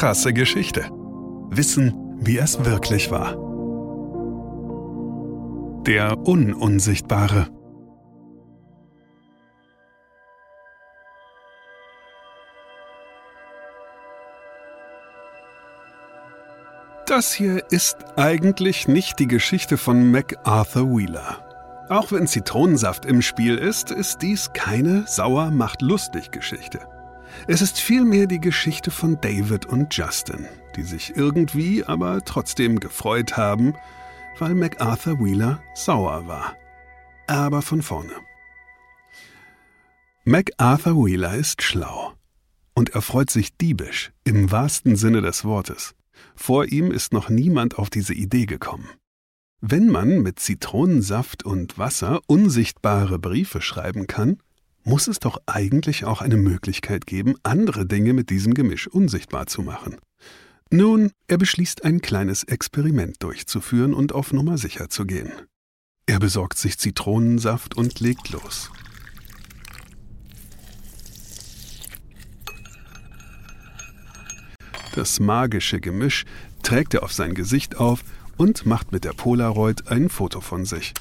krasse Geschichte. Wissen, wie es wirklich war. Der Ununsichtbare. Das hier ist eigentlich nicht die Geschichte von MacArthur Wheeler. Auch wenn Zitronensaft im Spiel ist, ist dies keine sauer macht lustig Geschichte. Es ist vielmehr die Geschichte von David und Justin, die sich irgendwie aber trotzdem gefreut haben, weil MacArthur Wheeler sauer war. Aber von vorne. MacArthur Wheeler ist schlau und er freut sich diebisch im wahrsten Sinne des Wortes. Vor ihm ist noch niemand auf diese Idee gekommen. Wenn man mit Zitronensaft und Wasser unsichtbare Briefe schreiben kann, muss es doch eigentlich auch eine Möglichkeit geben, andere Dinge mit diesem Gemisch unsichtbar zu machen. Nun, er beschließt ein kleines Experiment durchzuführen und auf Nummer sicher zu gehen. Er besorgt sich Zitronensaft und legt los. Das magische Gemisch trägt er auf sein Gesicht auf und macht mit der Polaroid ein Foto von sich.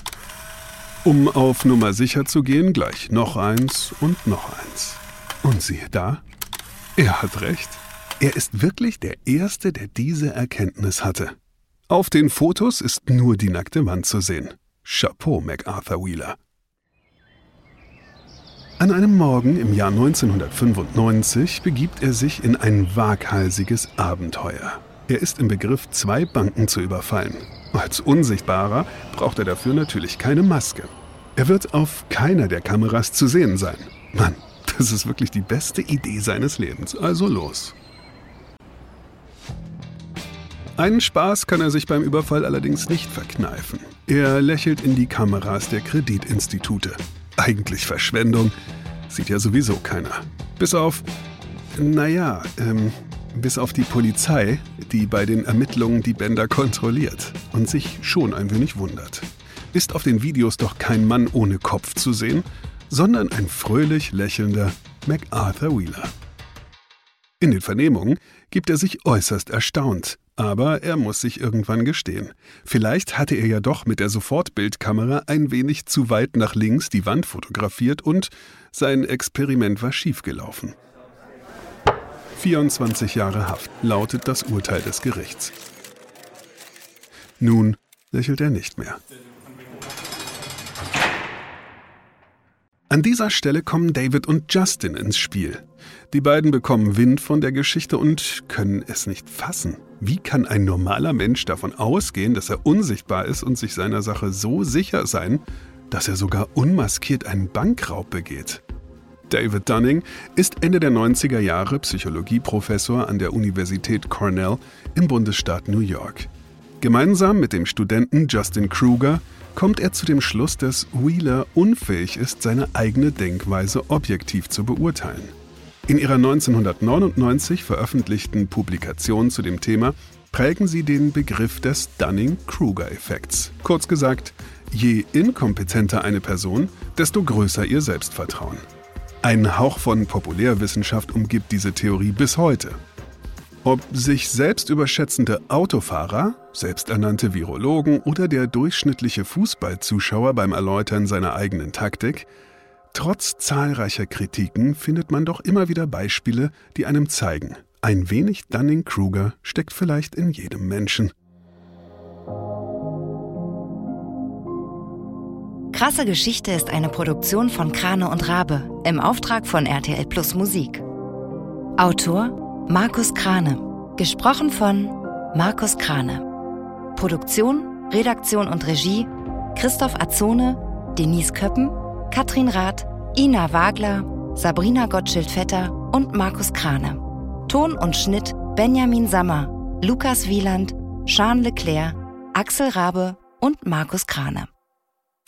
Um auf Nummer sicher zu gehen, gleich noch eins und noch eins. Und siehe da, er hat recht. Er ist wirklich der Erste, der diese Erkenntnis hatte. Auf den Fotos ist nur die nackte Wand zu sehen. Chapeau, MacArthur Wheeler. An einem Morgen im Jahr 1995 begibt er sich in ein waghalsiges Abenteuer. Er ist im Begriff, zwei Banken zu überfallen. Als Unsichtbarer braucht er dafür natürlich keine Maske. Er wird auf keiner der Kameras zu sehen sein. Mann, das ist wirklich die beste Idee seines Lebens. Also los. Einen Spaß kann er sich beim Überfall allerdings nicht verkneifen. Er lächelt in die Kameras der Kreditinstitute. Eigentlich Verschwendung, sieht ja sowieso keiner. Bis auf, naja, ähm, bis auf die Polizei, die bei den Ermittlungen die Bänder kontrolliert und sich schon ein wenig wundert. Ist auf den Videos doch kein Mann ohne Kopf zu sehen, sondern ein fröhlich lächelnder MacArthur Wheeler. In den Vernehmungen gibt er sich äußerst erstaunt, aber er muss sich irgendwann gestehen. Vielleicht hatte er ja doch mit der Sofortbildkamera ein wenig zu weit nach links die Wand fotografiert und sein Experiment war schiefgelaufen. 24 Jahre Haft lautet das Urteil des Gerichts. Nun lächelt er nicht mehr. An dieser Stelle kommen David und Justin ins Spiel. Die beiden bekommen Wind von der Geschichte und können es nicht fassen. Wie kann ein normaler Mensch davon ausgehen, dass er unsichtbar ist und sich seiner Sache so sicher sein, dass er sogar unmaskiert einen Bankraub begeht? David Dunning ist Ende der 90er Jahre Psychologieprofessor an der Universität Cornell im Bundesstaat New York. Gemeinsam mit dem Studenten Justin Kruger kommt er zu dem Schluss, dass Wheeler unfähig ist, seine eigene Denkweise objektiv zu beurteilen. In ihrer 1999 veröffentlichten Publikation zu dem Thema prägen sie den Begriff des Dunning-Kruger-Effekts. Kurz gesagt, je inkompetenter eine Person, desto größer ihr Selbstvertrauen. Ein Hauch von Populärwissenschaft umgibt diese Theorie bis heute. Ob sich selbst überschätzende Autofahrer, selbsternannte Virologen oder der durchschnittliche Fußballzuschauer beim Erläutern seiner eigenen Taktik, trotz zahlreicher Kritiken findet man doch immer wieder Beispiele, die einem zeigen, ein wenig Dunning-Kruger steckt vielleicht in jedem Menschen. Krasse Geschichte ist eine Produktion von Krane und Rabe im Auftrag von RTL Plus Musik. Autor Markus Krane. Gesprochen von Markus Krane. Produktion, Redaktion und Regie Christoph Azone, Denise Köppen, Katrin Rath, Ina Wagler, Sabrina Gottschild-Vetter und Markus Krane. Ton und Schnitt Benjamin Sammer, Lukas Wieland, Jean Leclerc, Axel Rabe und Markus Krane.